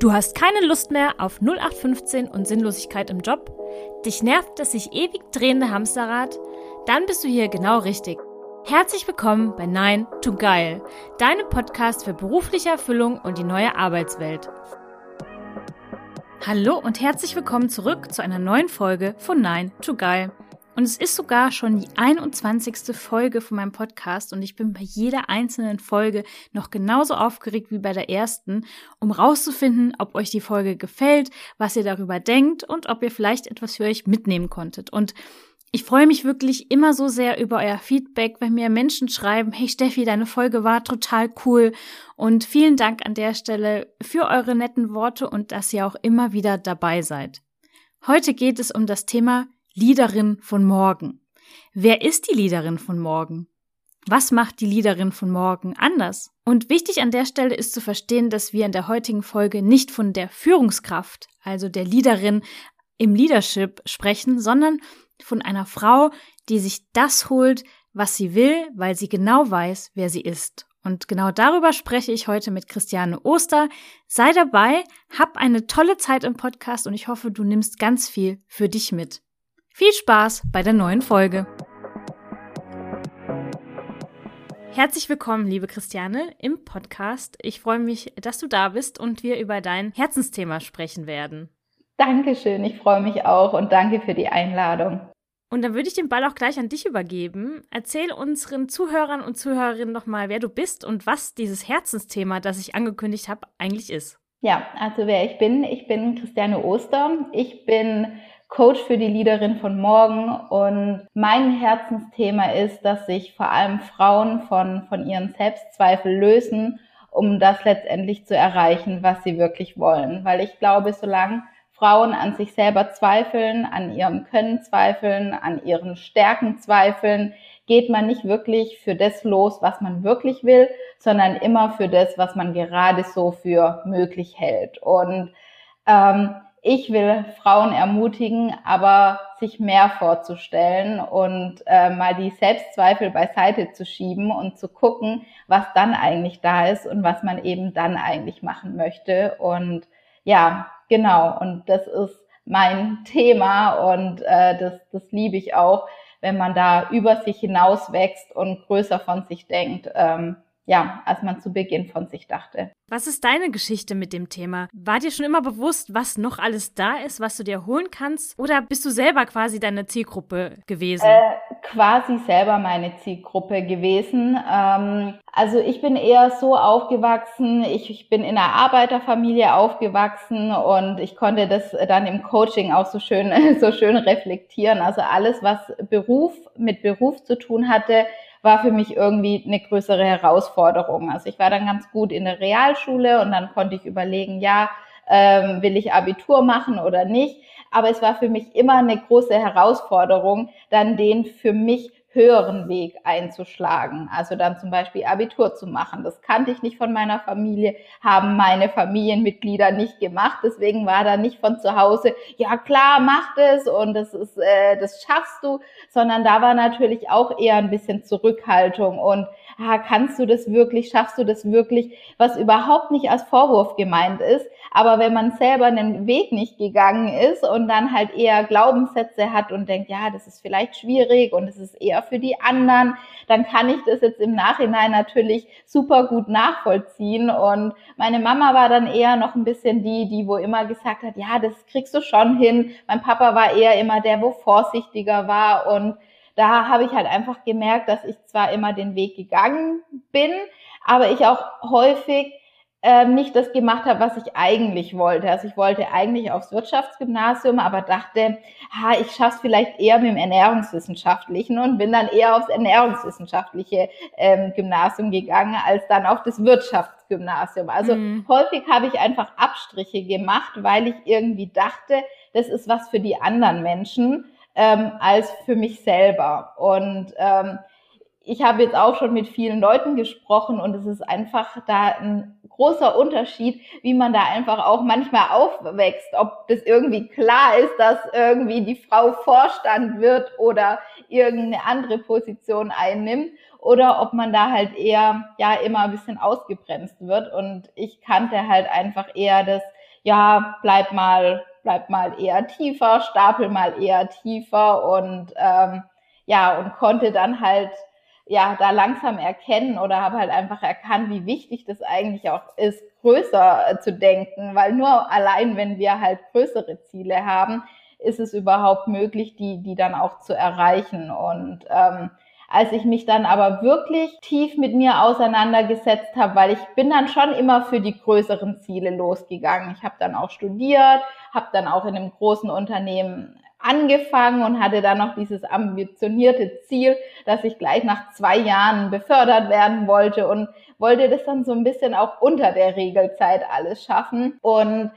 Du hast keine Lust mehr auf 0815 und Sinnlosigkeit im Job? Dich nervt das sich ewig drehende Hamsterrad? Dann bist du hier genau richtig. Herzlich willkommen bei Nein to Geil, deinem Podcast für berufliche Erfüllung und die neue Arbeitswelt. Hallo und herzlich willkommen zurück zu einer neuen Folge von Nein to Geil. Und es ist sogar schon die 21. Folge von meinem Podcast und ich bin bei jeder einzelnen Folge noch genauso aufgeregt wie bei der ersten, um rauszufinden, ob euch die Folge gefällt, was ihr darüber denkt und ob ihr vielleicht etwas für euch mitnehmen konntet. Und ich freue mich wirklich immer so sehr über euer Feedback, wenn mir Menschen schreiben, hey Steffi, deine Folge war total cool und vielen Dank an der Stelle für eure netten Worte und dass ihr auch immer wieder dabei seid. Heute geht es um das Thema Liederin von morgen. Wer ist die Liederin von morgen? Was macht die Liederin von morgen anders? Und wichtig an der Stelle ist zu verstehen, dass wir in der heutigen Folge nicht von der Führungskraft, also der Liederin im Leadership sprechen, sondern von einer Frau, die sich das holt, was sie will, weil sie genau weiß, wer sie ist. Und genau darüber spreche ich heute mit Christiane Oster. Sei dabei, hab eine tolle Zeit im Podcast und ich hoffe, du nimmst ganz viel für dich mit. Viel Spaß bei der neuen Folge. Herzlich willkommen, liebe Christiane, im Podcast. Ich freue mich, dass du da bist und wir über dein Herzensthema sprechen werden. Dankeschön, ich freue mich auch und danke für die Einladung. Und dann würde ich den Ball auch gleich an dich übergeben. Erzähl unseren Zuhörern und Zuhörerinnen nochmal, wer du bist und was dieses Herzensthema, das ich angekündigt habe, eigentlich ist. Ja, also wer ich bin, ich bin Christiane Oster. Ich bin Coach für die Leaderin von morgen. Und mein Herzensthema ist, dass sich vor allem Frauen von, von ihren Selbstzweifeln lösen, um das letztendlich zu erreichen, was sie wirklich wollen. Weil ich glaube, solange Frauen an sich selber zweifeln, an ihrem Können zweifeln, an ihren Stärken zweifeln, geht man nicht wirklich für das los, was man wirklich will, sondern immer für das, was man gerade so für möglich hält. Und ähm, ich will Frauen ermutigen, aber sich mehr vorzustellen und äh, mal die Selbstzweifel beiseite zu schieben und zu gucken, was dann eigentlich da ist und was man eben dann eigentlich machen möchte. Und ja, genau, und das ist mein Thema und äh, das, das liebe ich auch, wenn man da über sich hinaus wächst und größer von sich denkt. Ähm, ja, als man zu Beginn von sich dachte. Was ist deine Geschichte mit dem Thema? War dir schon immer bewusst, was noch alles da ist, was du dir holen kannst? Oder bist du selber quasi deine Zielgruppe gewesen? Äh, quasi selber meine Zielgruppe gewesen. Ähm, also ich bin eher so aufgewachsen, ich, ich bin in einer Arbeiterfamilie aufgewachsen und ich konnte das dann im Coaching auch so schön, so schön reflektieren. Also alles, was Beruf mit Beruf zu tun hatte, war für mich irgendwie eine größere Herausforderung. Also ich war dann ganz gut in der Realschule und dann konnte ich überlegen, ja, ähm, will ich Abitur machen oder nicht. Aber es war für mich immer eine große Herausforderung, dann den für mich höheren Weg einzuschlagen. Also dann zum Beispiel Abitur zu machen. Das kannte ich nicht von meiner Familie, haben meine Familienmitglieder nicht gemacht. Deswegen war da nicht von zu Hause, ja klar, mach das und das ist, äh, das schaffst du, sondern da war natürlich auch eher ein bisschen Zurückhaltung und ah, kannst du das wirklich, schaffst du das wirklich, was überhaupt nicht als Vorwurf gemeint ist. Aber wenn man selber den Weg nicht gegangen ist und dann halt eher Glaubenssätze hat und denkt, ja, das ist vielleicht schwierig und es ist eher für die anderen, dann kann ich das jetzt im Nachhinein natürlich super gut nachvollziehen. Und meine Mama war dann eher noch ein bisschen die, die wo immer gesagt hat, ja, das kriegst du schon hin. Mein Papa war eher immer der, wo vorsichtiger war und da habe ich halt einfach gemerkt, dass ich zwar immer den Weg gegangen bin, aber ich auch häufig äh, nicht das gemacht habe, was ich eigentlich wollte. Also ich wollte eigentlich aufs Wirtschaftsgymnasium, aber dachte, ha, ich schaff's vielleicht eher mit dem Ernährungswissenschaftlichen und bin dann eher aufs Ernährungswissenschaftliche ähm, Gymnasium gegangen, als dann auf das Wirtschaftsgymnasium. Also mhm. häufig habe ich einfach Abstriche gemacht, weil ich irgendwie dachte, das ist was für die anderen Menschen ähm, als für mich selber. Und ähm, ich habe jetzt auch schon mit vielen Leuten gesprochen und es ist einfach da ein großer Unterschied, wie man da einfach auch manchmal aufwächst, ob das irgendwie klar ist, dass irgendwie die Frau Vorstand wird oder irgendeine andere Position einnimmt oder ob man da halt eher ja immer ein bisschen ausgebremst wird und ich kannte halt einfach eher das ja, bleib mal, bleib mal eher tiefer, stapel mal eher tiefer und ähm, ja, und konnte dann halt ja da langsam erkennen oder habe halt einfach erkannt, wie wichtig das eigentlich auch ist, größer äh, zu denken, weil nur allein, wenn wir halt größere Ziele haben, ist es überhaupt möglich, die, die dann auch zu erreichen. Und ähm, als ich mich dann aber wirklich tief mit mir auseinandergesetzt habe, weil ich bin dann schon immer für die größeren Ziele losgegangen. Ich habe dann auch studiert, habe dann auch in einem großen Unternehmen angefangen und hatte dann noch dieses ambitionierte Ziel, dass ich gleich nach zwei Jahren befördert werden wollte und wollte das dann so ein bisschen auch unter der Regelzeit alles schaffen. Und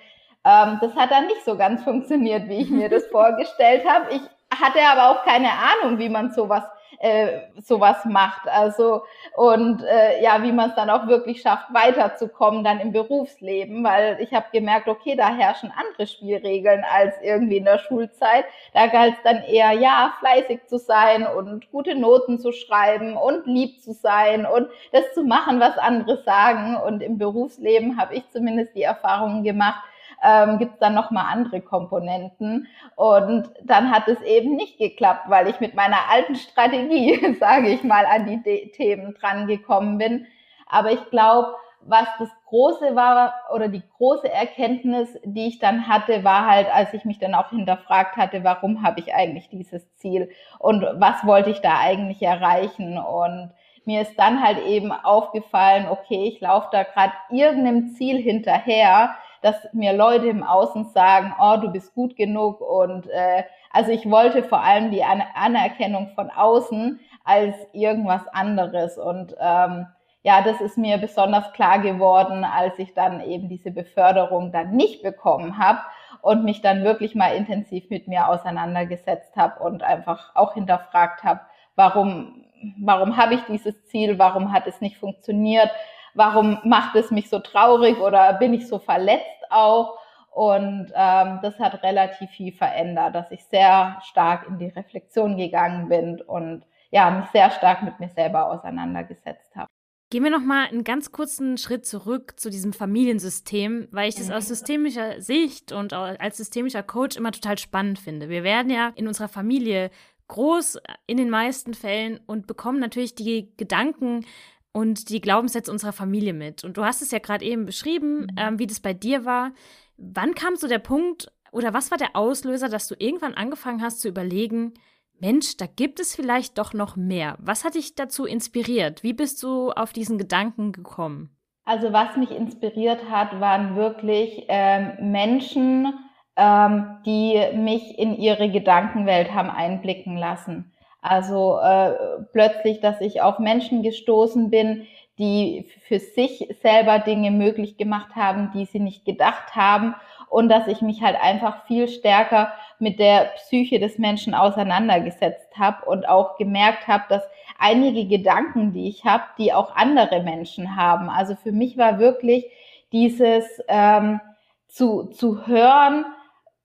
ähm, das hat dann nicht so ganz funktioniert, wie ich mir das vorgestellt habe. Ich hatte aber auch keine Ahnung, wie man sowas äh, sowas macht. Also und äh, ja, wie man es dann auch wirklich schafft, weiterzukommen dann im Berufsleben, weil ich habe gemerkt, okay, da herrschen andere Spielregeln als irgendwie in der Schulzeit. Da galt es dann eher, ja, fleißig zu sein und gute Noten zu schreiben und lieb zu sein und das zu machen, was andere sagen. Und im Berufsleben habe ich zumindest die Erfahrungen gemacht, ähm, gibt es dann nochmal andere Komponenten. Und dann hat es eben nicht geklappt, weil ich mit meiner alten Strategie, sage ich mal, an die De Themen dran gekommen bin. Aber ich glaube, was das große war oder die große Erkenntnis, die ich dann hatte, war halt, als ich mich dann auch hinterfragt hatte, warum habe ich eigentlich dieses Ziel und was wollte ich da eigentlich erreichen und mir ist dann halt eben aufgefallen, okay, ich laufe da gerade irgendeinem Ziel hinterher, dass mir Leute im Außen sagen, oh, du bist gut genug. Und äh, also ich wollte vor allem die Anerkennung von außen als irgendwas anderes. Und ähm, ja, das ist mir besonders klar geworden, als ich dann eben diese Beförderung dann nicht bekommen habe und mich dann wirklich mal intensiv mit mir auseinandergesetzt habe und einfach auch hinterfragt habe, warum, warum habe ich dieses Ziel, warum hat es nicht funktioniert, warum macht es mich so traurig oder bin ich so verletzt auch. Und ähm, das hat relativ viel verändert, dass ich sehr stark in die Reflexion gegangen bin und ja, mich sehr stark mit mir selber auseinandergesetzt habe. Gehen wir noch mal einen ganz kurzen Schritt zurück zu diesem Familiensystem, weil ich das aus systemischer Sicht und als systemischer Coach immer total spannend finde. Wir werden ja in unserer Familie groß in den meisten Fällen und bekommen natürlich die Gedanken und die Glaubenssätze unserer Familie mit. Und du hast es ja gerade eben beschrieben, mhm. ähm, wie das bei dir war. Wann kam so der Punkt oder was war der Auslöser, dass du irgendwann angefangen hast zu überlegen, Mensch, da gibt es vielleicht doch noch mehr. Was hat dich dazu inspiriert? Wie bist du auf diesen Gedanken gekommen? Also was mich inspiriert hat, waren wirklich ähm, Menschen, ähm, die mich in ihre Gedankenwelt haben einblicken lassen. Also äh, plötzlich, dass ich auf Menschen gestoßen bin, die für sich selber Dinge möglich gemacht haben, die sie nicht gedacht haben und dass ich mich halt einfach viel stärker mit der Psyche des Menschen auseinandergesetzt habe und auch gemerkt habe, dass einige Gedanken, die ich habe, die auch andere Menschen haben. Also für mich war wirklich dieses ähm, zu, zu hören,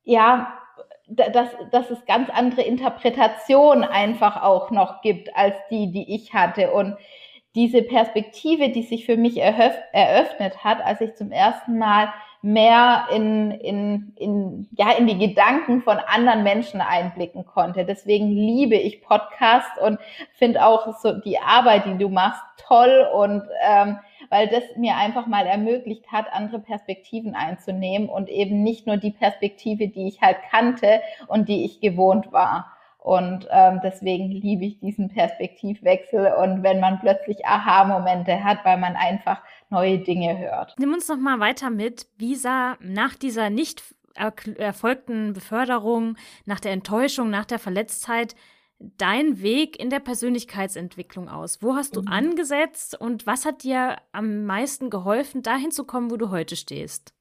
ja, dass, dass es ganz andere Interpretationen einfach auch noch gibt als die, die ich hatte. Und diese Perspektive, die sich für mich eröffnet hat, als ich zum ersten Mal mehr in, in, in, ja, in die Gedanken von anderen Menschen einblicken konnte. Deswegen liebe ich Podcasts und finde auch so die Arbeit, die du machst, toll und ähm, weil das mir einfach mal ermöglicht hat, andere Perspektiven einzunehmen und eben nicht nur die Perspektive, die ich halt kannte und die ich gewohnt war. Und ähm, deswegen liebe ich diesen Perspektivwechsel und wenn man plötzlich Aha-Momente hat, weil man einfach neue Dinge hört. Nimm uns noch mal weiter mit. Wie sah nach dieser nicht erfolgten Beförderung, nach der Enttäuschung, nach der Verletztheit dein Weg in der Persönlichkeitsentwicklung aus? Wo hast du mhm. angesetzt und was hat dir am meisten geholfen, dahin zu kommen, wo du heute stehst?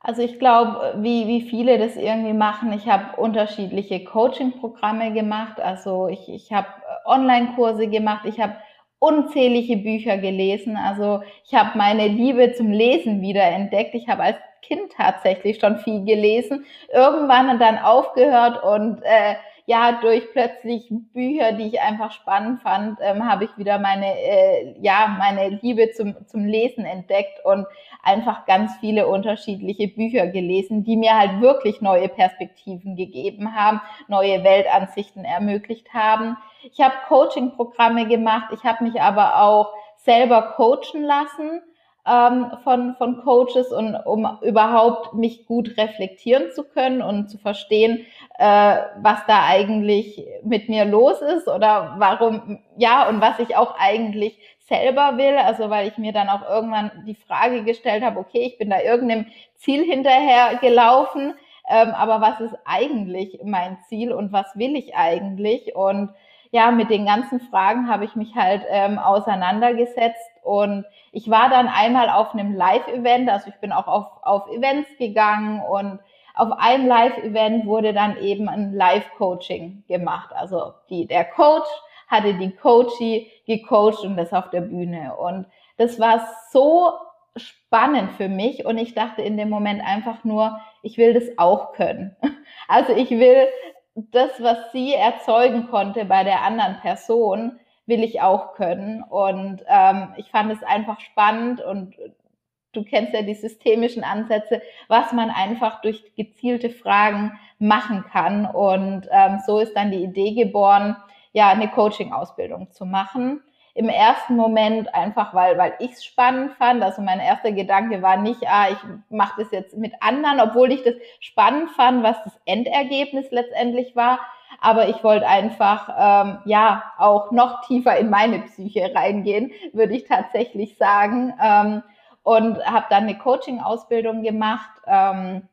Also ich glaube, wie, wie viele das irgendwie machen, ich habe unterschiedliche Coaching-Programme gemacht. Also ich, ich habe Online-Kurse gemacht, ich habe unzählige Bücher gelesen. Also ich habe meine Liebe zum Lesen wieder entdeckt. Ich habe als Kind tatsächlich schon viel gelesen, irgendwann dann aufgehört und äh, ja, durch plötzlich Bücher, die ich einfach spannend fand, ähm, habe ich wieder meine, äh, ja, meine Liebe zum, zum Lesen entdeckt und einfach ganz viele unterschiedliche Bücher gelesen, die mir halt wirklich neue Perspektiven gegeben haben, neue Weltansichten ermöglicht haben. Ich habe Coaching-Programme gemacht, ich habe mich aber auch selber coachen lassen ähm, von, von Coaches und um überhaupt mich gut reflektieren zu können und zu verstehen, äh, was da eigentlich mit mir los ist oder warum, ja, und was ich auch eigentlich selber will. Also weil ich mir dann auch irgendwann die Frage gestellt habe, okay, ich bin da irgendeinem Ziel hinterher gelaufen, ähm, aber was ist eigentlich mein Ziel und was will ich eigentlich? Und ja, mit den ganzen Fragen habe ich mich halt ähm, auseinandergesetzt und ich war dann einmal auf einem Live-Event, also ich bin auch auf, auf Events gegangen und auf einem Live-Event wurde dann eben ein Live-Coaching gemacht. Also die, der Coach hatte die Coachie gecoacht und das auf der Bühne. Und das war so spannend für mich und ich dachte in dem Moment einfach nur, ich will das auch können. Also ich will das, was sie erzeugen konnte bei der anderen Person, will ich auch können. Und ähm, ich fand es einfach spannend und du kennst ja die systemischen Ansätze, was man einfach durch gezielte Fragen machen kann. Und ähm, so ist dann die Idee geboren, ja, eine Coaching-Ausbildung zu machen. Im ersten Moment einfach, weil, weil ich es spannend fand. Also mein erster Gedanke war nicht, ah, ich mache das jetzt mit anderen, obwohl ich das spannend fand, was das Endergebnis letztendlich war. Aber ich wollte einfach, ähm, ja, auch noch tiefer in meine Psyche reingehen, würde ich tatsächlich sagen. Ähm, und habe dann eine Coaching-Ausbildung gemacht. Ähm,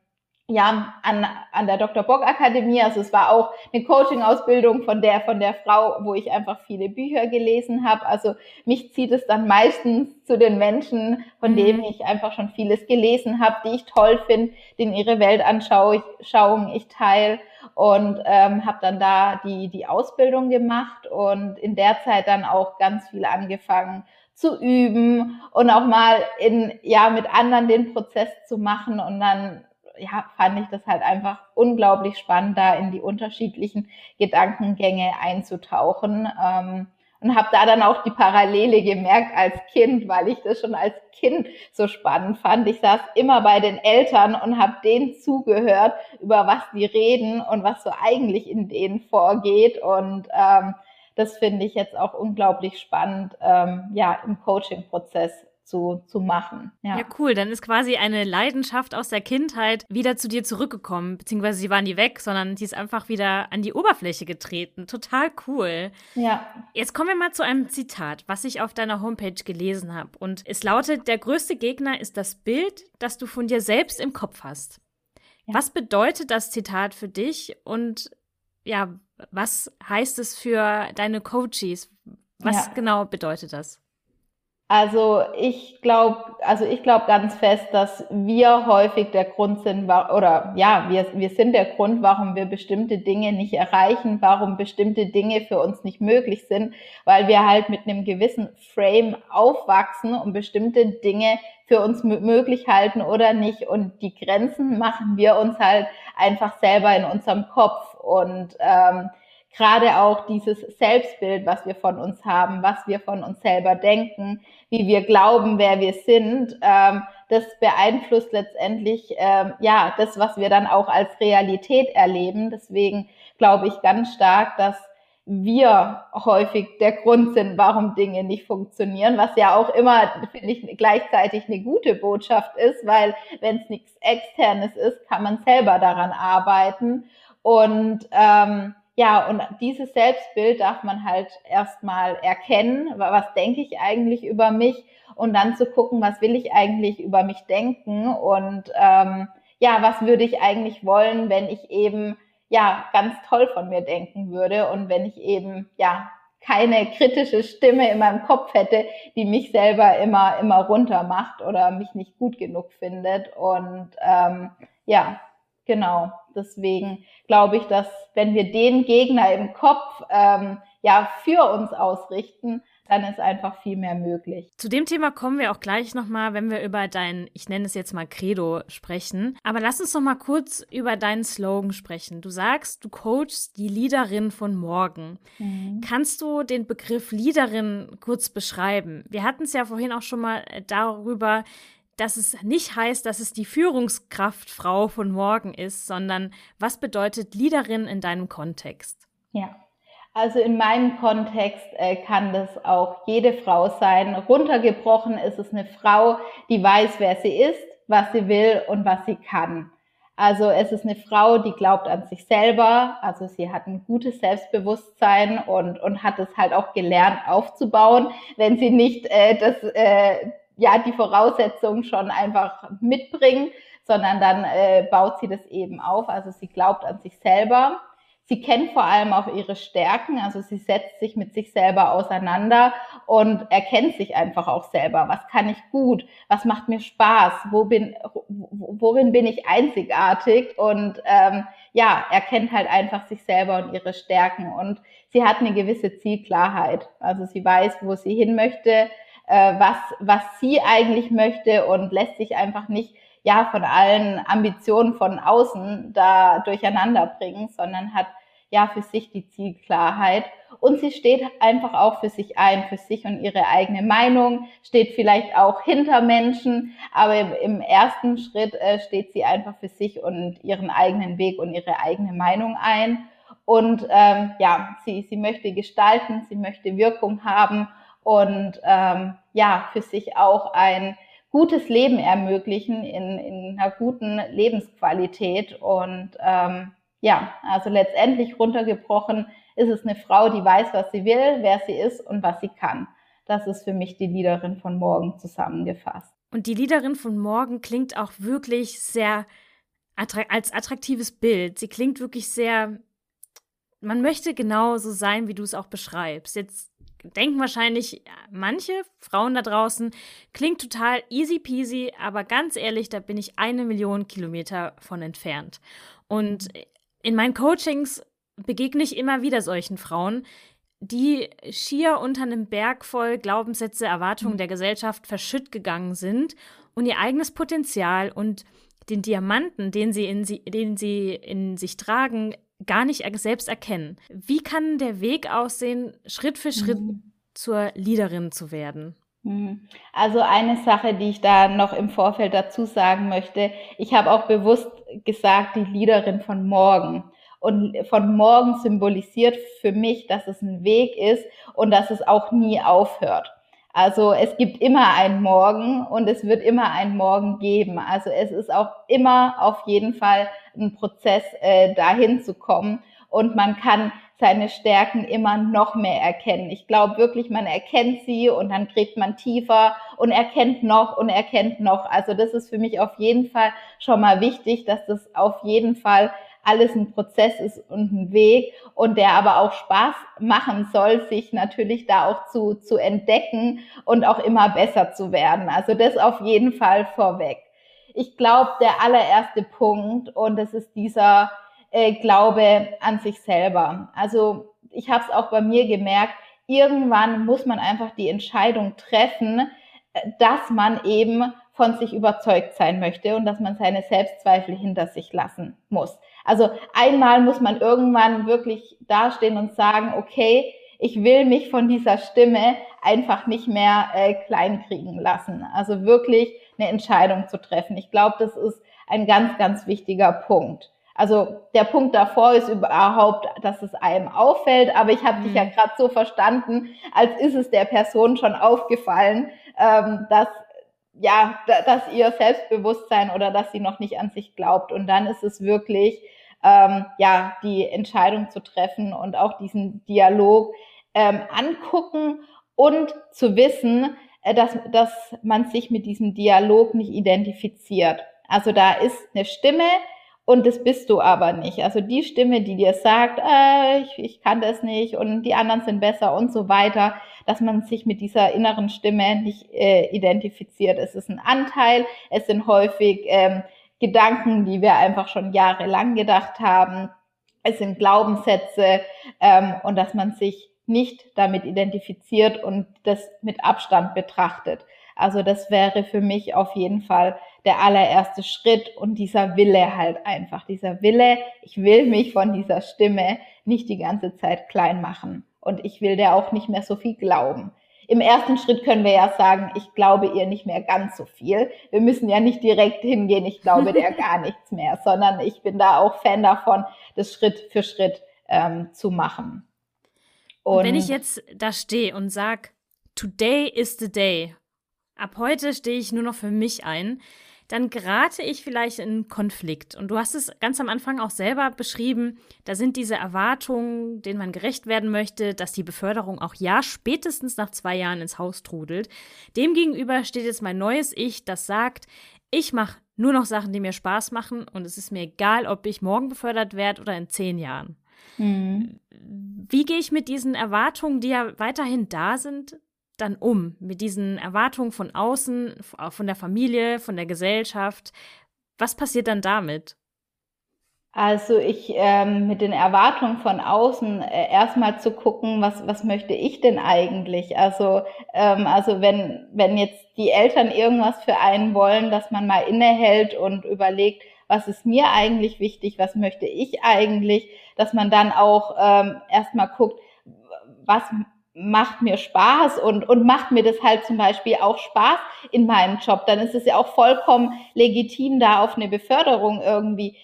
ja, an, an der Dr. Bock Akademie. Also es war auch eine Coaching-Ausbildung von der, von der Frau, wo ich einfach viele Bücher gelesen habe. Also mich zieht es dann meistens zu den Menschen, von denen mhm. ich einfach schon vieles gelesen habe, die ich toll finde, denen ihre Weltanschauung ich teile und ähm, habe dann da die, die Ausbildung gemacht und in der Zeit dann auch ganz viel angefangen zu üben und auch mal in, ja, mit anderen den Prozess zu machen und dann ja, fand ich das halt einfach unglaublich spannend, da in die unterschiedlichen Gedankengänge einzutauchen. Ähm, und habe da dann auch die Parallele gemerkt als Kind, weil ich das schon als Kind so spannend fand. Ich saß immer bei den Eltern und habe denen zugehört, über was die reden und was so eigentlich in denen vorgeht. Und ähm, das finde ich jetzt auch unglaublich spannend, ähm, ja, im Coaching-Prozess zu, zu machen. Ja. ja, cool. Dann ist quasi eine Leidenschaft aus der Kindheit wieder zu dir zurückgekommen, beziehungsweise sie war nie weg, sondern sie ist einfach wieder an die Oberfläche getreten. Total cool. Ja. Jetzt kommen wir mal zu einem Zitat, was ich auf deiner Homepage gelesen habe. Und es lautet, der größte Gegner ist das Bild, das du von dir selbst im Kopf hast. Ja. Was bedeutet das Zitat für dich und ja, was heißt es für deine Coaches? Was ja. genau bedeutet das? Also ich glaube, also ich glaube ganz fest, dass wir häufig der Grund sind, oder ja, wir, wir sind der Grund, warum wir bestimmte Dinge nicht erreichen, warum bestimmte Dinge für uns nicht möglich sind, weil wir halt mit einem gewissen Frame aufwachsen und bestimmte Dinge für uns möglich halten oder nicht. Und die Grenzen machen wir uns halt einfach selber in unserem Kopf. Und ähm, gerade auch dieses Selbstbild, was wir von uns haben, was wir von uns selber denken, wie wir glauben, wer wir sind, ähm, das beeinflusst letztendlich ähm, ja das, was wir dann auch als Realität erleben. Deswegen glaube ich ganz stark, dass wir häufig der Grund sind, warum Dinge nicht funktionieren, was ja auch immer, finde ich, gleichzeitig eine gute Botschaft ist, weil wenn es nichts Externes ist, kann man selber daran arbeiten. Und ähm, ja, und dieses Selbstbild darf man halt erstmal erkennen. Was denke ich eigentlich über mich? Und dann zu gucken, was will ich eigentlich über mich denken? Und ähm, ja, was würde ich eigentlich wollen, wenn ich eben ja ganz toll von mir denken würde und wenn ich eben ja keine kritische Stimme in meinem Kopf hätte, die mich selber immer immer runter macht oder mich nicht gut genug findet. Und ähm, ja, Genau, deswegen glaube ich, dass wenn wir den Gegner im Kopf ähm, ja für uns ausrichten, dann ist einfach viel mehr möglich. Zu dem Thema kommen wir auch gleich nochmal, wenn wir über dein, ich nenne es jetzt mal Credo sprechen. Aber lass uns noch mal kurz über deinen Slogan sprechen. Du sagst, du coachst die Leaderin von morgen. Mhm. Kannst du den Begriff Leaderin kurz beschreiben? Wir hatten es ja vorhin auch schon mal äh, darüber, dass es nicht heißt, dass es die Führungskraftfrau von morgen ist, sondern was bedeutet Leaderin in deinem Kontext? Ja. Also in meinem Kontext äh, kann das auch jede Frau sein. Runtergebrochen ist es eine Frau, die weiß, wer sie ist, was sie will und was sie kann. Also es ist eine Frau, die glaubt an sich selber, also sie hat ein gutes Selbstbewusstsein und, und hat es halt auch gelernt aufzubauen, wenn sie nicht äh, das, äh, ja, die Voraussetzungen schon einfach mitbringt, sondern dann äh, baut sie das eben auf. Also sie glaubt an sich selber Sie kennt vor allem auch ihre Stärken, also sie setzt sich mit sich selber auseinander und erkennt sich einfach auch selber. Was kann ich gut? Was macht mir Spaß? Wo bin, worin bin ich einzigartig? Und ähm, ja, erkennt halt einfach sich selber und ihre Stärken. Und sie hat eine gewisse Zielklarheit. Also sie weiß, wo sie hin möchte, äh, was, was sie eigentlich möchte und lässt sich einfach nicht ja von allen Ambitionen von außen da durcheinander bringen, sondern hat ja für sich die Zielklarheit und sie steht einfach auch für sich ein, für sich und ihre eigene Meinung, steht vielleicht auch hinter Menschen, aber im, ersten Schritt äh, steht sie einfach für sich und ihren eigenen Weg und ihre eigene Meinung ein. Und ähm, ja, sie, sie möchte gestalten, sie möchte Wirkung haben und ähm, ja, für sich auch ein gutes Leben ermöglichen in, in einer guten Lebensqualität. Und ähm, ja, also letztendlich runtergebrochen ist es eine Frau, die weiß, was sie will, wer sie ist und was sie kann. Das ist für mich die Leaderin von morgen zusammengefasst. Und die Leaderin von morgen klingt auch wirklich sehr als attraktives Bild. Sie klingt wirklich sehr, man möchte genau so sein, wie du es auch beschreibst. Jetzt denken wahrscheinlich manche Frauen da draußen, klingt total easy peasy, aber ganz ehrlich, da bin ich eine Million Kilometer von entfernt. Und in meinen Coachings begegne ich immer wieder solchen Frauen, die schier unter einem Berg voll Glaubenssätze, Erwartungen der Gesellschaft verschütt gegangen sind und ihr eigenes Potenzial und den Diamanten, den sie in, sie, den sie in sich tragen, gar nicht selbst erkennen. Wie kann der Weg aussehen, Schritt für Schritt mhm. zur Leaderin zu werden? Mhm. Also eine Sache, die ich da noch im Vorfeld dazu sagen möchte, ich habe auch bewusst gesagt, die Leaderin von morgen. Und von morgen symbolisiert für mich, dass es ein Weg ist und dass es auch nie aufhört. Also es gibt immer einen Morgen und es wird immer einen Morgen geben. Also es ist auch immer auf jeden Fall ein Prozess, äh, dahin zu kommen. Und man kann seine Stärken immer noch mehr erkennen. Ich glaube wirklich, man erkennt sie und dann kriegt man tiefer und erkennt noch und erkennt noch. Also das ist für mich auf jeden Fall schon mal wichtig, dass das auf jeden Fall alles ein Prozess ist und ein Weg und der aber auch Spaß machen soll, sich natürlich da auch zu, zu entdecken und auch immer besser zu werden. Also das auf jeden Fall vorweg. Ich glaube, der allererste Punkt und das ist dieser äh, Glaube an sich selber. Also ich habe es auch bei mir gemerkt, irgendwann muss man einfach die Entscheidung treffen, äh, dass man eben von sich überzeugt sein möchte und dass man seine Selbstzweifel hinter sich lassen muss. Also einmal muss man irgendwann wirklich dastehen und sagen, okay, ich will mich von dieser Stimme einfach nicht mehr äh, kleinkriegen lassen. Also wirklich eine Entscheidung zu treffen. Ich glaube, das ist ein ganz, ganz wichtiger Punkt. Also der Punkt davor ist überhaupt, dass es einem auffällt, aber ich habe mhm. dich ja gerade so verstanden, als ist es der Person schon aufgefallen, ähm, dass ja, dass ihr Selbstbewusstsein oder dass sie noch nicht an sich glaubt. Und dann ist es wirklich ähm, ja die Entscheidung zu treffen und auch diesen Dialog ähm, angucken und zu wissen, dass, dass man sich mit diesem Dialog nicht identifiziert. Also da ist eine Stimme, und das bist du aber nicht. Also die Stimme, die dir sagt, äh, ich, ich kann das nicht und die anderen sind besser und so weiter, dass man sich mit dieser inneren Stimme nicht äh, identifiziert. Es ist ein Anteil, es sind häufig ähm, Gedanken, die wir einfach schon jahrelang gedacht haben. Es sind Glaubenssätze ähm, und dass man sich nicht damit identifiziert und das mit Abstand betrachtet. Also das wäre für mich auf jeden Fall der allererste Schritt und dieser Wille halt einfach, dieser Wille, ich will mich von dieser Stimme nicht die ganze Zeit klein machen und ich will der auch nicht mehr so viel glauben. Im ersten Schritt können wir ja sagen, ich glaube ihr nicht mehr ganz so viel. Wir müssen ja nicht direkt hingehen, ich glaube der gar nichts mehr, sondern ich bin da auch Fan davon, das Schritt für Schritt ähm, zu machen. Und, wenn ich jetzt da stehe und sag, today is the day, ab heute stehe ich nur noch für mich ein, dann gerate ich vielleicht in einen Konflikt. Und du hast es ganz am Anfang auch selber beschrieben, da sind diese Erwartungen, denen man gerecht werden möchte, dass die Beförderung auch ja spätestens nach zwei Jahren ins Haus trudelt. Demgegenüber steht jetzt mein neues Ich, das sagt, ich mache nur noch Sachen, die mir Spaß machen und es ist mir egal, ob ich morgen befördert werde oder in zehn Jahren. Mhm. Wie gehe ich mit diesen Erwartungen, die ja weiterhin da sind, dann um mit diesen Erwartungen von außen, von der Familie, von der Gesellschaft? Was passiert dann damit? Also ich ähm, mit den Erwartungen von außen äh, erstmal zu gucken, was was möchte ich denn eigentlich? Also ähm, also wenn wenn jetzt die Eltern irgendwas für einen wollen, dass man mal innehält und überlegt, was ist mir eigentlich wichtig, was möchte ich eigentlich, dass man dann auch ähm, erstmal guckt, was macht mir Spaß und, und macht mir das halt zum Beispiel auch Spaß in meinem Job, dann ist es ja auch vollkommen legitim, da auf eine Beförderung irgendwie,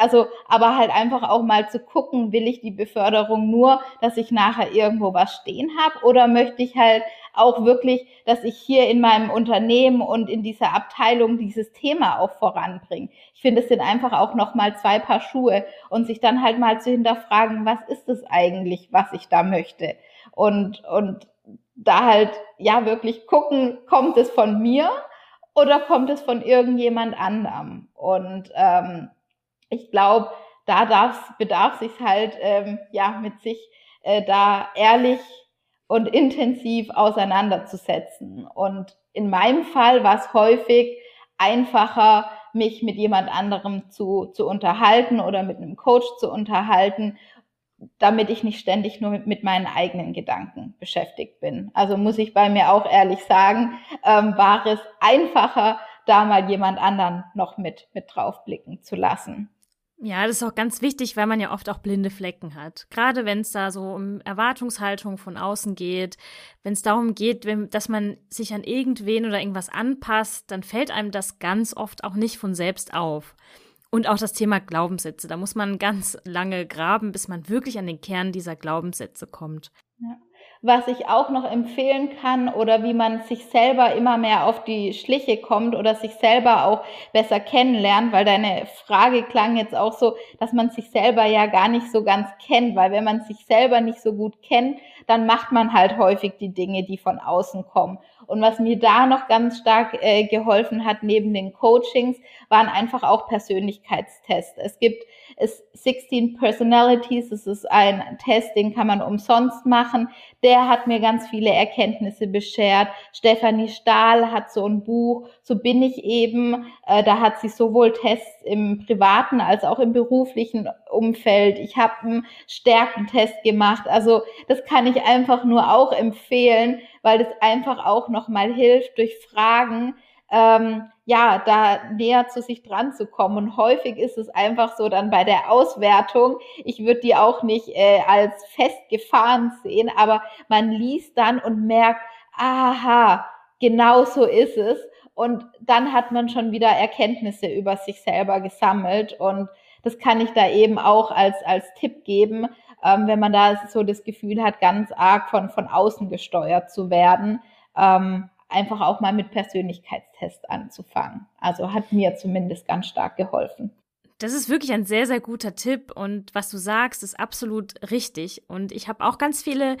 also, aber halt einfach auch mal zu gucken, will ich die Beförderung nur, dass ich nachher irgendwo was stehen habe oder möchte ich halt auch wirklich, dass ich hier in meinem Unternehmen und in dieser Abteilung dieses Thema auch voranbringe. Ich finde, es sind einfach auch nochmal zwei Paar Schuhe und sich dann halt mal zu hinterfragen, was ist es eigentlich, was ich da möchte? und, und da halt ja wirklich gucken, kommt es von mir oder kommt es von irgendjemand anderem? Und ähm, ich glaube, da darf, bedarf sich halt ähm, ja mit sich äh, da ehrlich und intensiv auseinanderzusetzen. Und in meinem Fall war es häufig einfacher, mich mit jemand anderem zu, zu unterhalten oder mit einem Coach zu unterhalten damit ich nicht ständig nur mit, mit, meinen eigenen Gedanken beschäftigt bin. Also muss ich bei mir auch ehrlich sagen, ähm, war es einfacher, da mal jemand anderen noch mit, mit draufblicken zu lassen. Ja, das ist auch ganz wichtig, weil man ja oft auch blinde Flecken hat. Gerade wenn es da so um Erwartungshaltung von außen geht, wenn es darum geht, wenn, dass man sich an irgendwen oder irgendwas anpasst, dann fällt einem das ganz oft auch nicht von selbst auf. Und auch das Thema Glaubenssätze. Da muss man ganz lange graben, bis man wirklich an den Kern dieser Glaubenssätze kommt. Ja. Was ich auch noch empfehlen kann oder wie man sich selber immer mehr auf die Schliche kommt oder sich selber auch besser kennenlernt, weil deine Frage klang jetzt auch so, dass man sich selber ja gar nicht so ganz kennt, weil wenn man sich selber nicht so gut kennt, dann macht man halt häufig die Dinge, die von außen kommen. Und was mir da noch ganz stark äh, geholfen hat neben den Coachings, waren einfach auch Persönlichkeitstests. Es gibt es 16 Personalities, es ist ein Test, den kann man umsonst machen. Der hat mir ganz viele Erkenntnisse beschert. Stefanie Stahl hat so ein Buch, so bin ich eben. Äh, da hat sie sowohl Tests im privaten als auch im beruflichen Umfeld. Ich habe einen Stärkentest gemacht. Also das kann ich einfach nur auch empfehlen, weil das einfach auch nochmal hilft durch Fragen, ähm, ja, da näher zu sich dran zu kommen. Und häufig ist es einfach so dann bei der Auswertung, ich würde die auch nicht äh, als festgefahren sehen, aber man liest dann und merkt, aha, genau so ist es. Und dann hat man schon wieder Erkenntnisse über sich selber gesammelt. Und das kann ich da eben auch als, als Tipp geben, ähm, wenn man da so das Gefühl hat, ganz arg von, von außen gesteuert zu werden. Ähm, einfach auch mal mit Persönlichkeitstest anzufangen. Also hat mir zumindest ganz stark geholfen. Das ist wirklich ein sehr, sehr guter Tipp und was du sagst, ist absolut richtig. Und ich habe auch ganz viele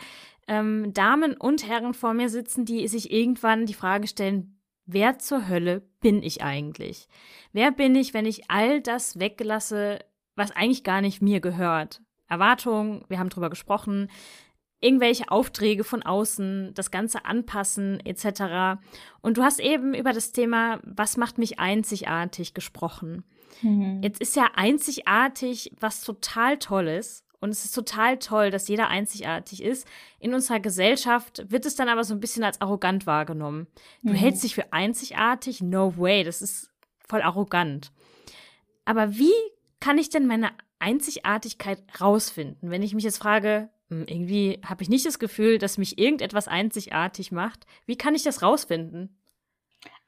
ähm, Damen und Herren vor mir sitzen, die sich irgendwann die Frage stellen, wer zur Hölle bin ich eigentlich? Wer bin ich, wenn ich all das weggelasse, was eigentlich gar nicht mir gehört? Erwartungen, wir haben drüber gesprochen, irgendwelche Aufträge von außen, das Ganze anpassen etc. Und du hast eben über das Thema, was macht mich einzigartig gesprochen. Mhm. Jetzt ist ja einzigartig was total Tolles Und es ist total toll, dass jeder einzigartig ist. In unserer Gesellschaft wird es dann aber so ein bisschen als arrogant wahrgenommen. Du mhm. hältst dich für einzigartig? No way, das ist voll arrogant. Aber wie kann ich denn meine Einzigartigkeit rausfinden? Wenn ich mich jetzt frage, hm, irgendwie habe ich nicht das Gefühl, dass mich irgendetwas einzigartig macht. Wie kann ich das rausfinden?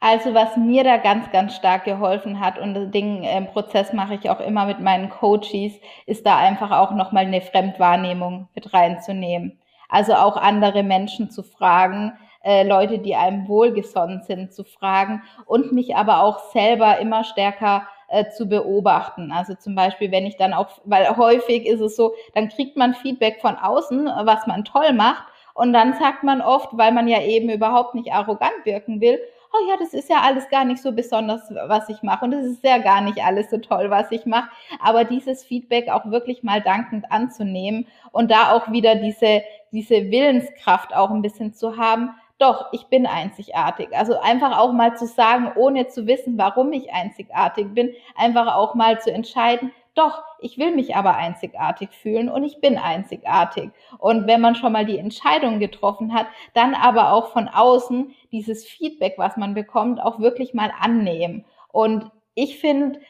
Also was mir da ganz, ganz stark geholfen hat und den äh, Prozess mache ich auch immer mit meinen Coaches, ist da einfach auch nochmal eine Fremdwahrnehmung mit reinzunehmen. Also auch andere Menschen zu fragen, äh, Leute, die einem wohlgesonnen sind, zu fragen und mich aber auch selber immer stärker äh, zu beobachten. Also zum Beispiel, wenn ich dann auch, weil häufig ist es so, dann kriegt man Feedback von außen, was man toll macht. Und dann sagt man oft, weil man ja eben überhaupt nicht arrogant wirken will, oh ja, das ist ja alles gar nicht so besonders, was ich mache. Und es ist ja gar nicht alles so toll, was ich mache. Aber dieses Feedback auch wirklich mal dankend anzunehmen und da auch wieder diese, diese Willenskraft auch ein bisschen zu haben, doch, ich bin einzigartig. Also einfach auch mal zu sagen, ohne zu wissen, warum ich einzigartig bin, einfach auch mal zu entscheiden, doch, ich will mich aber einzigartig fühlen und ich bin einzigartig. Und wenn man schon mal die Entscheidung getroffen hat, dann aber auch von außen dieses Feedback, was man bekommt, auch wirklich mal annehmen. Und ich finde,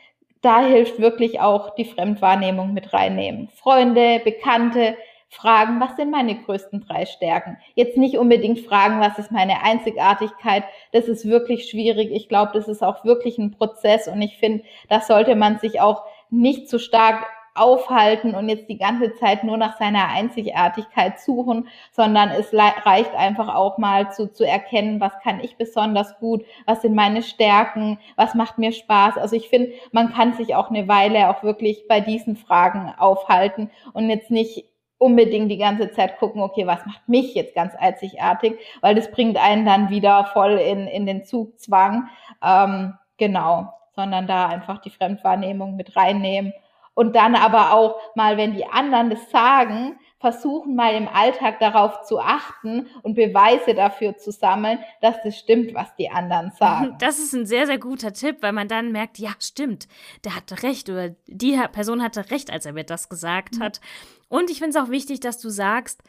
da hilft wirklich auch die Fremdwahrnehmung mit reinnehmen. Freunde, Bekannte, fragen, was sind meine größten drei Stärken? Jetzt nicht unbedingt fragen, was ist meine Einzigartigkeit. Das ist wirklich schwierig. Ich glaube, das ist auch wirklich ein Prozess und ich finde, das sollte man sich auch nicht zu stark aufhalten und jetzt die ganze Zeit nur nach seiner Einzigartigkeit suchen, sondern es reicht einfach auch mal zu, zu erkennen, was kann ich besonders gut, was sind meine Stärken, was macht mir Spaß. Also ich finde, man kann sich auch eine Weile auch wirklich bei diesen Fragen aufhalten und jetzt nicht unbedingt die ganze Zeit gucken, okay, was macht mich jetzt ganz einzigartig, weil das bringt einen dann wieder voll in, in den Zugzwang. Ähm, genau sondern da einfach die Fremdwahrnehmung mit reinnehmen. Und dann aber auch mal, wenn die anderen das sagen, versuchen mal im Alltag darauf zu achten und Beweise dafür zu sammeln, dass das stimmt, was die anderen sagen. Das ist ein sehr, sehr guter Tipp, weil man dann merkt, ja, stimmt, der hatte recht oder die Person hatte recht, als er mir das gesagt mhm. hat. Und ich finde es auch wichtig, dass du sagst,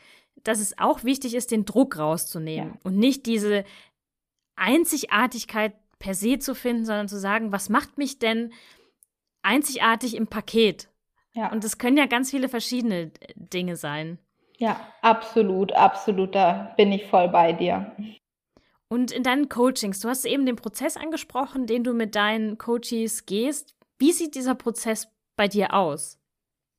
dass es auch wichtig ist, den Druck rauszunehmen ja. und nicht diese Einzigartigkeit per se zu finden, sondern zu sagen, was macht mich denn einzigartig im Paket? Ja. Und es können ja ganz viele verschiedene Dinge sein. Ja, absolut, absolut. Da bin ich voll bei dir. Und in deinen Coachings, du hast eben den Prozess angesprochen, den du mit deinen Coaches gehst. Wie sieht dieser Prozess bei dir aus?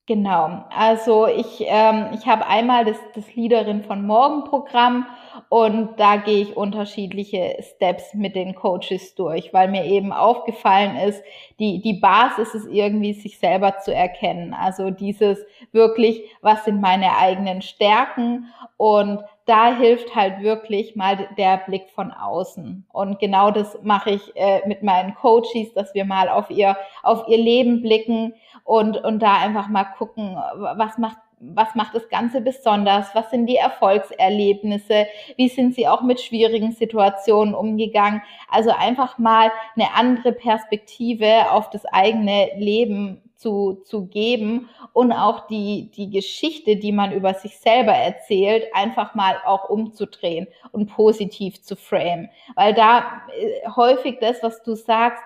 Genau, also ich, ähm, ich habe einmal das, das Leaderin von Morgen Programm und da gehe ich unterschiedliche Steps mit den Coaches durch, weil mir eben aufgefallen ist, die, die Basis ist irgendwie, sich selber zu erkennen. Also dieses wirklich, was sind meine eigenen Stärken und da hilft halt wirklich mal der Blick von außen. Und genau das mache ich äh, mit meinen Coaches, dass wir mal auf ihr, auf ihr Leben blicken und, und da einfach mal gucken, was macht was macht das Ganze besonders? Was sind die Erfolgserlebnisse? Wie sind sie auch mit schwierigen Situationen umgegangen? Also einfach mal eine andere Perspektive auf das eigene Leben zu, zu geben und auch die, die Geschichte, die man über sich selber erzählt, einfach mal auch umzudrehen und positiv zu frame. Weil da äh, häufig das, was du sagst,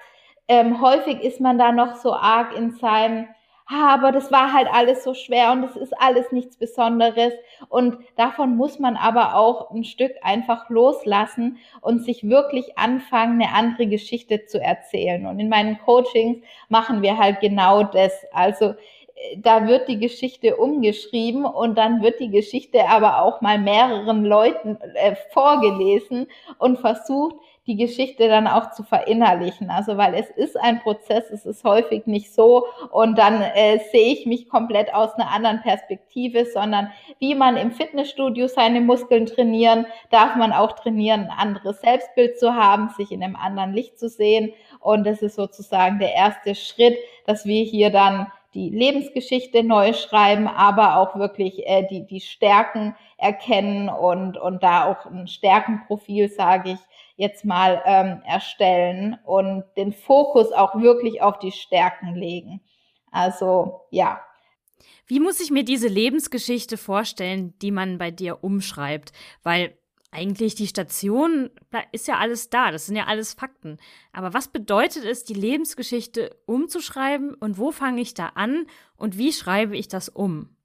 ähm, häufig ist man da noch so arg in seinem aber das war halt alles so schwer und es ist alles nichts Besonderes. Und davon muss man aber auch ein Stück einfach loslassen und sich wirklich anfangen, eine andere Geschichte zu erzählen. Und in meinen Coachings machen wir halt genau das. Also äh, da wird die Geschichte umgeschrieben und dann wird die Geschichte aber auch mal mehreren Leuten äh, vorgelesen und versucht, die Geschichte dann auch zu verinnerlichen. Also weil es ist ein Prozess, es ist häufig nicht so und dann äh, sehe ich mich komplett aus einer anderen Perspektive, sondern wie man im Fitnessstudio seine Muskeln trainieren, darf man auch trainieren, ein anderes Selbstbild zu haben, sich in einem anderen Licht zu sehen. Und das ist sozusagen der erste Schritt, dass wir hier dann die Lebensgeschichte neu schreiben, aber auch wirklich äh, die, die Stärken erkennen und, und da auch ein Stärkenprofil, sage ich, jetzt mal ähm, erstellen und den Fokus auch wirklich auf die Stärken legen. Also ja. Wie muss ich mir diese Lebensgeschichte vorstellen, die man bei dir umschreibt? Weil eigentlich die Station ist ja alles da, das sind ja alles Fakten. Aber was bedeutet es, die Lebensgeschichte umzuschreiben und wo fange ich da an und wie schreibe ich das um?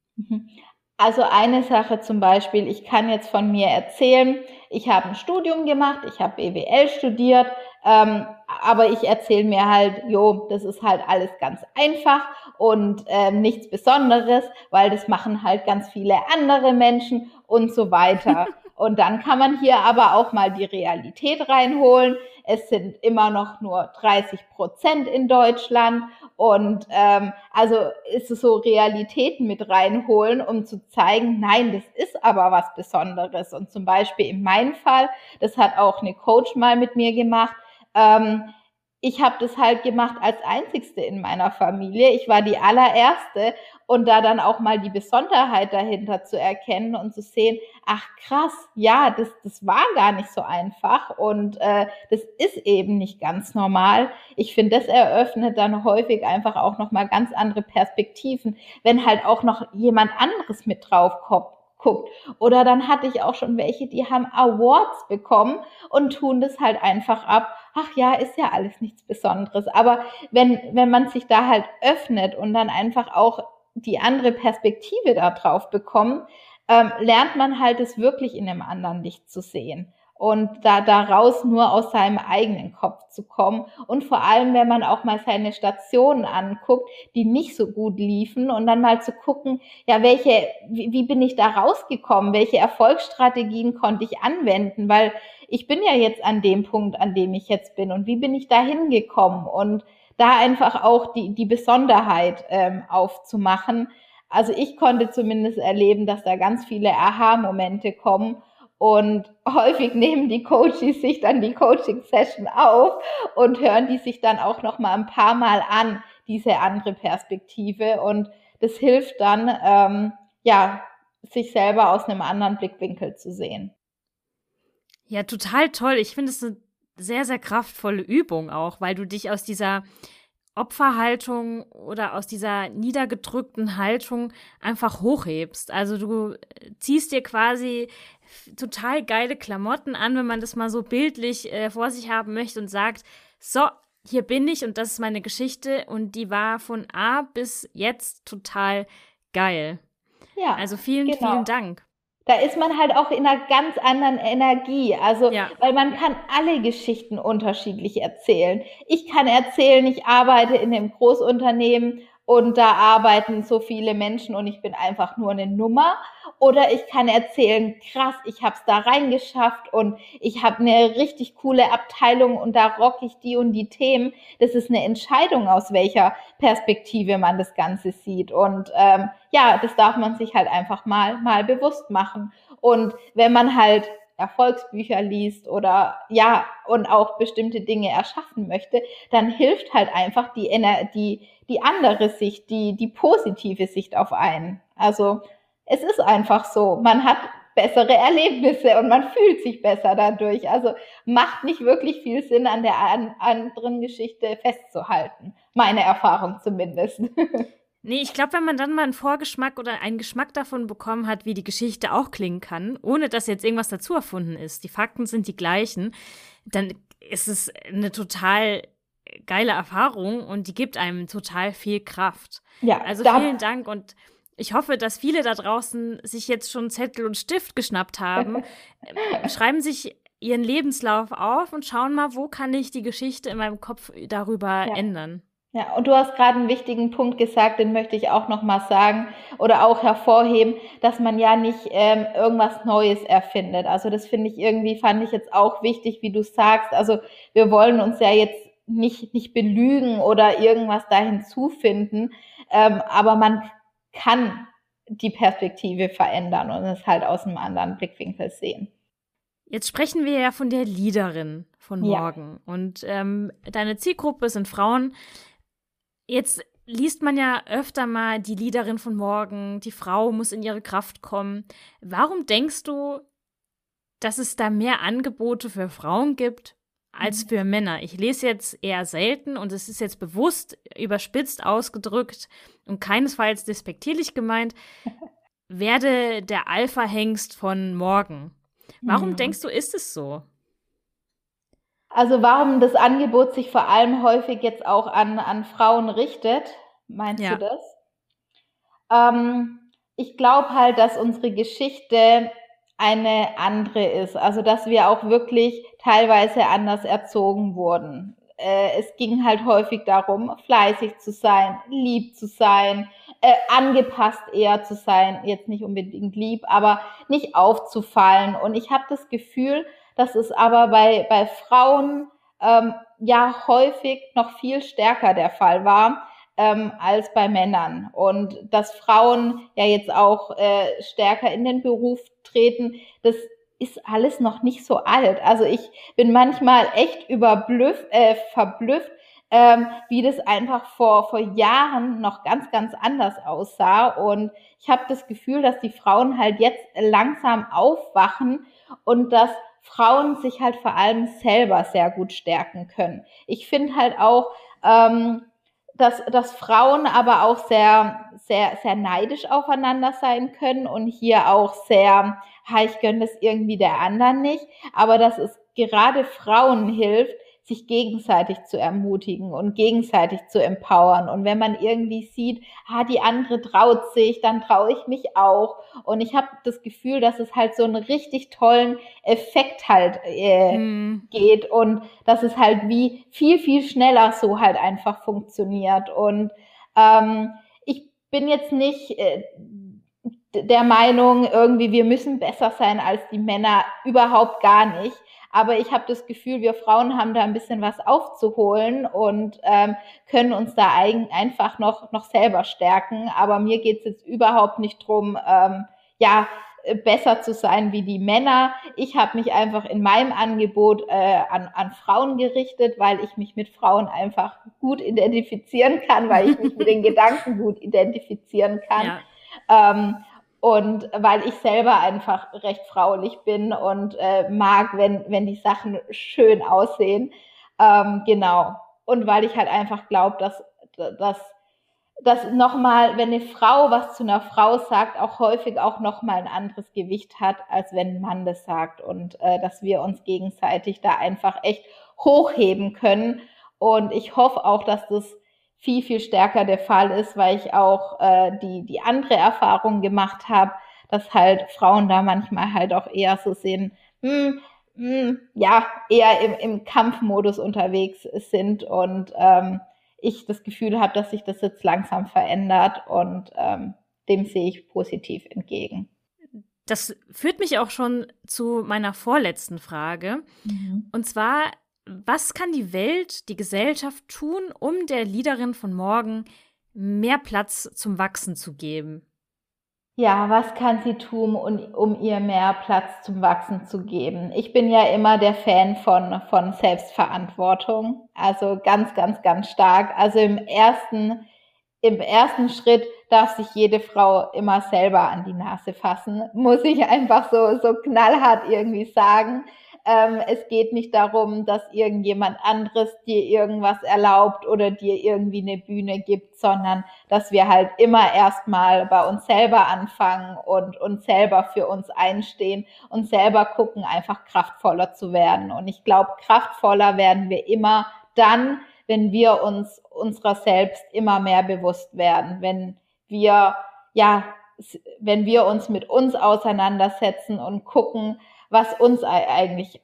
Also eine Sache zum Beispiel, ich kann jetzt von mir erzählen, ich habe ein Studium gemacht, ich habe BWL studiert, ähm, aber ich erzähle mir halt, jo, das ist halt alles ganz einfach und ähm, nichts Besonderes, weil das machen halt ganz viele andere Menschen und so weiter. Und dann kann man hier aber auch mal die Realität reinholen. Es sind immer noch nur 30 Prozent in Deutschland. Und ähm, also ist es so Realitäten mit reinholen, um zu zeigen, nein, das ist aber was Besonderes. Und zum Beispiel in meinem Fall, das hat auch eine Coach mal mit mir gemacht, ähm, ich habe das halt gemacht als einzigste in meiner Familie. Ich war die allererste und da dann auch mal die Besonderheit dahinter zu erkennen und zu sehen, ach krass, ja, das, das war gar nicht so einfach und äh, das ist eben nicht ganz normal. Ich finde, das eröffnet dann häufig einfach auch nochmal ganz andere Perspektiven, wenn halt auch noch jemand anderes mit drauf kommt guckt. Oder dann hatte ich auch schon welche, die haben Awards bekommen und tun das halt einfach ab. Ach ja, ist ja alles nichts Besonderes. Aber wenn, wenn man sich da halt öffnet und dann einfach auch die andere Perspektive da drauf bekommt, ähm, lernt man halt es wirklich in einem anderen Licht zu sehen und da daraus nur aus seinem eigenen Kopf zu kommen. Und vor allem, wenn man auch mal seine Stationen anguckt, die nicht so gut liefen und dann mal zu gucken, ja, welche, wie, wie bin ich da rausgekommen, welche Erfolgsstrategien konnte ich anwenden, weil ich bin ja jetzt an dem Punkt, an dem ich jetzt bin. Und wie bin ich da hingekommen? Und da einfach auch die, die Besonderheit ähm, aufzumachen. Also ich konnte zumindest erleben, dass da ganz viele Aha-Momente kommen und häufig nehmen die Coaches sich dann die Coaching-Session auf und hören die sich dann auch noch mal ein paar Mal an, diese andere Perspektive. Und das hilft dann, ähm, ja, sich selber aus einem anderen Blickwinkel zu sehen. Ja, total toll. Ich finde es eine sehr, sehr kraftvolle Übung auch, weil du dich aus dieser Opferhaltung oder aus dieser niedergedrückten Haltung einfach hochhebst. Also du ziehst dir quasi total geile Klamotten an, wenn man das mal so bildlich äh, vor sich haben möchte und sagt, so, hier bin ich und das ist meine Geschichte und die war von A bis jetzt total geil. Ja. Also vielen, genau. vielen Dank. Da ist man halt auch in einer ganz anderen Energie. Also, ja. weil man kann alle Geschichten unterschiedlich erzählen. Ich kann erzählen, ich arbeite in einem Großunternehmen und da arbeiten so viele Menschen und ich bin einfach nur eine Nummer. Oder ich kann erzählen, krass, ich habe es da reingeschafft und ich habe eine richtig coole Abteilung und da rock ich die und die Themen. Das ist eine Entscheidung, aus welcher Perspektive man das Ganze sieht. Und ähm, ja, das darf man sich halt einfach mal, mal bewusst machen. Und wenn man halt Erfolgsbücher liest oder ja, und auch bestimmte Dinge erschaffen möchte, dann hilft halt einfach die, die, die andere Sicht, die, die positive Sicht auf einen. Also es ist einfach so. Man hat bessere Erlebnisse und man fühlt sich besser dadurch. Also macht nicht wirklich viel Sinn, an der an, anderen Geschichte festzuhalten. Meine Erfahrung zumindest. Nee, ich glaube, wenn man dann mal einen Vorgeschmack oder einen Geschmack davon bekommen hat, wie die Geschichte auch klingen kann, ohne dass jetzt irgendwas dazu erfunden ist, die Fakten sind die gleichen, dann ist es eine total geile Erfahrung und die gibt einem total viel Kraft. Ja, also vielen Dank und ich hoffe, dass viele da draußen sich jetzt schon Zettel und Stift geschnappt haben, schreiben sich ihren Lebenslauf auf und schauen mal, wo kann ich die Geschichte in meinem Kopf darüber ja. ändern. Ja, und du hast gerade einen wichtigen Punkt gesagt, den möchte ich auch nochmal sagen oder auch hervorheben, dass man ja nicht ähm, irgendwas Neues erfindet. Also das finde ich irgendwie, fand ich jetzt auch wichtig, wie du sagst. Also wir wollen uns ja jetzt nicht, nicht belügen oder irgendwas da hinzufinden, ähm, aber man kann die Perspektive verändern und es halt aus einem anderen Blickwinkel sehen. Jetzt sprechen wir ja von der Leaderin von morgen. Ja. Und ähm, deine Zielgruppe sind Frauen. Jetzt liest man ja öfter mal die Leaderin von morgen, die Frau muss in ihre Kraft kommen. Warum denkst du, dass es da mehr Angebote für Frauen gibt als für Männer. Ich lese jetzt eher selten und es ist jetzt bewusst überspitzt ausgedrückt und keinesfalls despektierlich gemeint, werde der Alpha-Hengst von morgen. Warum mhm. denkst du, ist es so? Also warum das Angebot sich vor allem häufig jetzt auch an, an Frauen richtet, meinst ja. du das? Ähm, ich glaube halt, dass unsere Geschichte eine andere ist. Also dass wir auch wirklich teilweise anders erzogen wurden. Äh, es ging halt häufig darum, fleißig zu sein, lieb zu sein, äh, angepasst eher zu sein, jetzt nicht unbedingt lieb, aber nicht aufzufallen. Und ich habe das Gefühl, dass es aber bei, bei Frauen ähm, ja häufig noch viel stärker der Fall war ähm, als bei Männern. Und dass Frauen ja jetzt auch äh, stärker in den Beruf treten, das ist alles noch nicht so alt. Also ich bin manchmal echt überblüfft, äh, verblüfft, ähm, wie das einfach vor, vor Jahren noch ganz, ganz anders aussah. Und ich habe das Gefühl, dass die Frauen halt jetzt langsam aufwachen und dass Frauen sich halt vor allem selber sehr gut stärken können. Ich finde halt auch, ähm, dass, dass Frauen aber auch sehr, sehr, sehr neidisch aufeinander sein können und hier auch sehr, ha, ich gönne das irgendwie der anderen nicht, aber dass es gerade Frauen hilft, sich gegenseitig zu ermutigen und gegenseitig zu empowern. Und wenn man irgendwie sieht, ah, die andere traut sich, dann traue ich mich auch. Und ich habe das Gefühl, dass es halt so einen richtig tollen Effekt halt äh, mm. geht und dass es halt wie viel, viel schneller so halt einfach funktioniert. Und ähm, ich bin jetzt nicht äh, der Meinung, irgendwie, wir müssen besser sein als die Männer, überhaupt gar nicht. Aber ich habe das Gefühl, wir Frauen haben da ein bisschen was aufzuholen und ähm, können uns da ein, einfach noch, noch selber stärken. Aber mir geht es jetzt überhaupt nicht drum, ähm, ja, besser zu sein wie die Männer. Ich habe mich einfach in meinem Angebot äh, an, an Frauen gerichtet, weil ich mich mit Frauen einfach gut identifizieren kann, weil ich mich mit den Gedanken gut identifizieren kann. Ja. Ähm, und weil ich selber einfach recht fraulich bin und äh, mag, wenn, wenn die Sachen schön aussehen. Ähm, genau. Und weil ich halt einfach glaube, dass, dass, dass nochmal, wenn eine Frau was zu einer Frau sagt, auch häufig auch nochmal ein anderes Gewicht hat, als wenn ein Mann das sagt. Und äh, dass wir uns gegenseitig da einfach echt hochheben können. Und ich hoffe auch, dass das viel, viel stärker der Fall ist, weil ich auch äh, die, die andere Erfahrung gemacht habe, dass halt Frauen da manchmal halt auch eher so sehen, hm, hm, ja, eher im, im Kampfmodus unterwegs sind und ähm, ich das Gefühl habe, dass sich das jetzt langsam verändert und ähm, dem sehe ich positiv entgegen. Das führt mich auch schon zu meiner vorletzten Frage. Mhm. Und zwar was kann die Welt, die Gesellschaft tun, um der Leaderin von morgen mehr Platz zum Wachsen zu geben? Ja, was kann sie tun, um, um ihr mehr Platz zum Wachsen zu geben? Ich bin ja immer der Fan von, von Selbstverantwortung. Also ganz, ganz, ganz stark. Also im ersten, im ersten Schritt darf sich jede Frau immer selber an die Nase fassen. Muss ich einfach so, so knallhart irgendwie sagen. Ähm, es geht nicht darum, dass irgendjemand anderes dir irgendwas erlaubt oder dir irgendwie eine Bühne gibt, sondern dass wir halt immer erstmal bei uns selber anfangen und uns selber für uns einstehen und selber gucken, einfach kraftvoller zu werden. Und ich glaube, kraftvoller werden wir immer dann, wenn wir uns unserer selbst immer mehr bewusst werden, wenn wir, ja, wenn wir uns mit uns auseinandersetzen und gucken, was uns eigentlich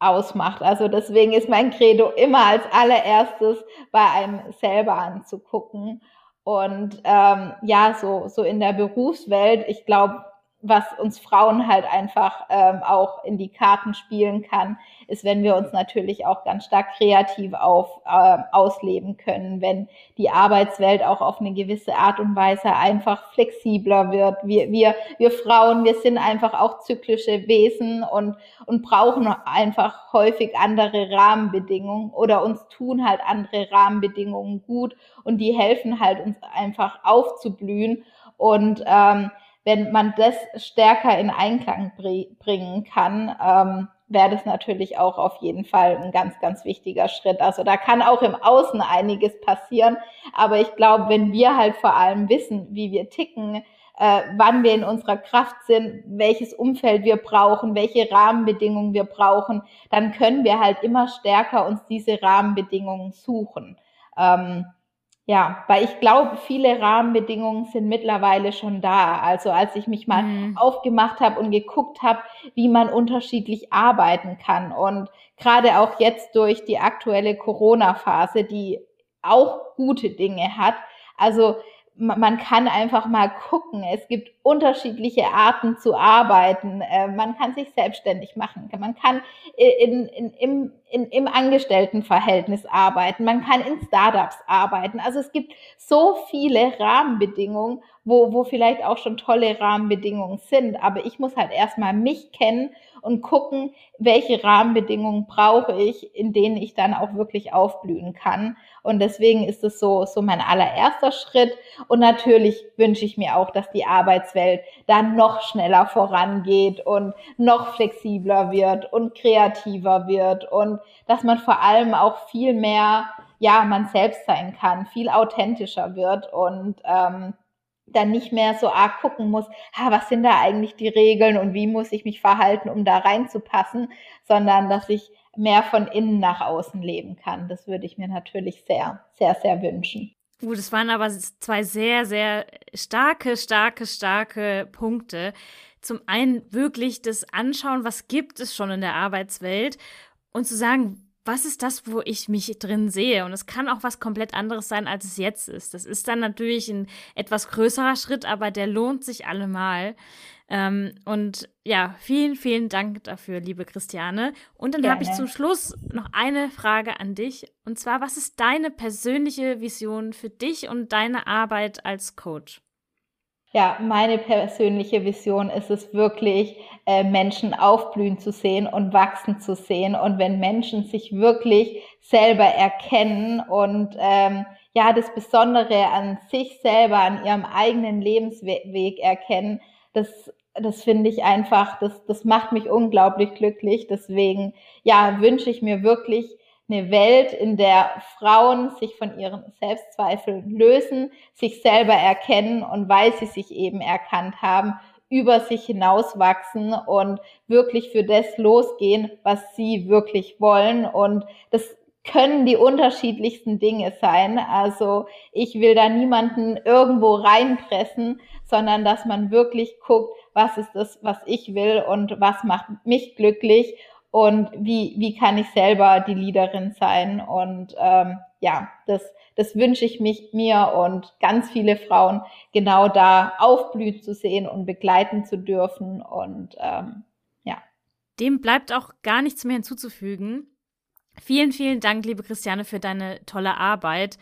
ausmacht. Also deswegen ist mein Credo immer als allererstes bei einem selber anzugucken. Und ähm, ja, so, so in der Berufswelt, ich glaube, was uns Frauen halt einfach ähm, auch in die Karten spielen kann, ist, wenn wir uns natürlich auch ganz stark kreativ auf, äh, ausleben können, wenn die Arbeitswelt auch auf eine gewisse Art und Weise einfach flexibler wird. Wir, wir, wir Frauen, wir sind einfach auch zyklische Wesen und, und brauchen einfach häufig andere Rahmenbedingungen oder uns tun halt andere Rahmenbedingungen gut und die helfen halt uns einfach aufzublühen und ähm, wenn man das stärker in Einklang bringen kann, ähm, wäre das natürlich auch auf jeden Fall ein ganz, ganz wichtiger Schritt. Also da kann auch im Außen einiges passieren. Aber ich glaube, wenn wir halt vor allem wissen, wie wir ticken, äh, wann wir in unserer Kraft sind, welches Umfeld wir brauchen, welche Rahmenbedingungen wir brauchen, dann können wir halt immer stärker uns diese Rahmenbedingungen suchen. Ähm, ja, weil ich glaube, viele Rahmenbedingungen sind mittlerweile schon da. Also als ich mich mal mhm. aufgemacht habe und geguckt habe, wie man unterschiedlich arbeiten kann. Und gerade auch jetzt durch die aktuelle Corona-Phase, die auch gute Dinge hat. Also man kann einfach mal gucken. Es gibt unterschiedliche Arten zu arbeiten. Äh, man kann sich selbstständig machen. Man kann in, in, im, in, im Angestelltenverhältnis arbeiten. Man kann in Startups arbeiten. Also es gibt so viele Rahmenbedingungen, wo, wo vielleicht auch schon tolle Rahmenbedingungen sind. Aber ich muss halt erstmal mich kennen und gucken, welche Rahmenbedingungen brauche ich, in denen ich dann auch wirklich aufblühen kann. Und deswegen ist es so, so mein allererster Schritt. Und natürlich wünsche ich mir auch, dass die Arbeitswelt dann noch schneller vorangeht und noch flexibler wird und kreativer wird und dass man vor allem auch viel mehr, ja, man selbst sein kann, viel authentischer wird und ähm, dann nicht mehr so arg gucken muss, ha, was sind da eigentlich die Regeln und wie muss ich mich verhalten, um da reinzupassen, sondern dass ich mehr von innen nach außen leben kann. Das würde ich mir natürlich sehr, sehr, sehr wünschen. Gut, es waren aber zwei sehr, sehr starke, starke, starke Punkte. Zum einen wirklich das Anschauen, was gibt es schon in der Arbeitswelt und zu sagen, was ist das, wo ich mich drin sehe? Und es kann auch was komplett anderes sein, als es jetzt ist. Das ist dann natürlich ein etwas größerer Schritt, aber der lohnt sich allemal. Ähm, und ja, vielen, vielen Dank dafür, liebe Christiane. Und dann habe ich zum Schluss noch eine Frage an dich. Und zwar, was ist deine persönliche Vision für dich und deine Arbeit als Coach? Ja, meine persönliche Vision ist es wirklich, äh, Menschen aufblühen zu sehen und wachsen zu sehen. Und wenn Menschen sich wirklich selber erkennen und ähm, ja, das Besondere an sich selber, an ihrem eigenen Lebensweg erkennen, das, das finde ich einfach, das, das macht mich unglaublich glücklich. Deswegen, ja, wünsche ich mir wirklich eine Welt, in der Frauen sich von ihren Selbstzweifeln lösen, sich selber erkennen und weil sie sich eben erkannt haben, über sich hinauswachsen und wirklich für das losgehen, was sie wirklich wollen. Und das können die unterschiedlichsten Dinge sein. Also ich will da niemanden irgendwo reinpressen, sondern dass man wirklich guckt, was ist das, was ich will und was macht mich glücklich und wie, wie kann ich selber die Leaderin sein. Und ähm, ja, das, das wünsche ich mich mir und ganz viele Frauen genau da aufblühen zu sehen und begleiten zu dürfen. Und ähm, ja. Dem bleibt auch gar nichts mehr hinzuzufügen. Vielen, vielen Dank, liebe Christiane, für deine tolle Arbeit.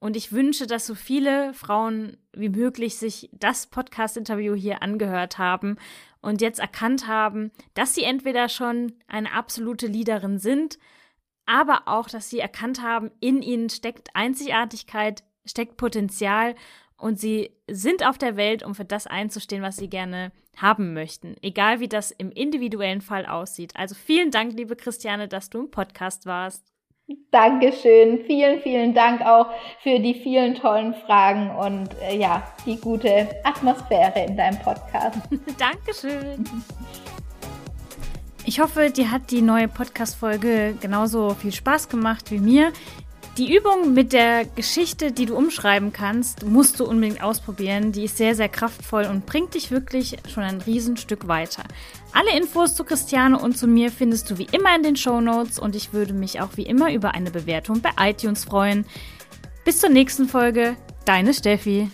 Und ich wünsche, dass so viele Frauen wie möglich sich das Podcast-Interview hier angehört haben und jetzt erkannt haben, dass sie entweder schon eine absolute Leaderin sind, aber auch, dass sie erkannt haben, in ihnen steckt Einzigartigkeit, steckt Potenzial und sie sind auf der Welt, um für das einzustehen, was sie gerne haben möchten, egal wie das im individuellen Fall aussieht. Also vielen Dank, liebe Christiane, dass du im Podcast warst. Dankeschön. Vielen, vielen Dank auch für die vielen tollen Fragen und äh, ja, die gute Atmosphäre in deinem Podcast. Dankeschön. Ich hoffe, dir hat die neue Podcast-Folge genauso viel Spaß gemacht wie mir. Die Übung mit der Geschichte, die du umschreiben kannst, musst du unbedingt ausprobieren. Die ist sehr, sehr kraftvoll und bringt dich wirklich schon ein Riesenstück weiter. Alle Infos zu Christiane und zu mir findest du wie immer in den Show Notes und ich würde mich auch wie immer über eine Bewertung bei iTunes freuen. Bis zur nächsten Folge, deine Steffi.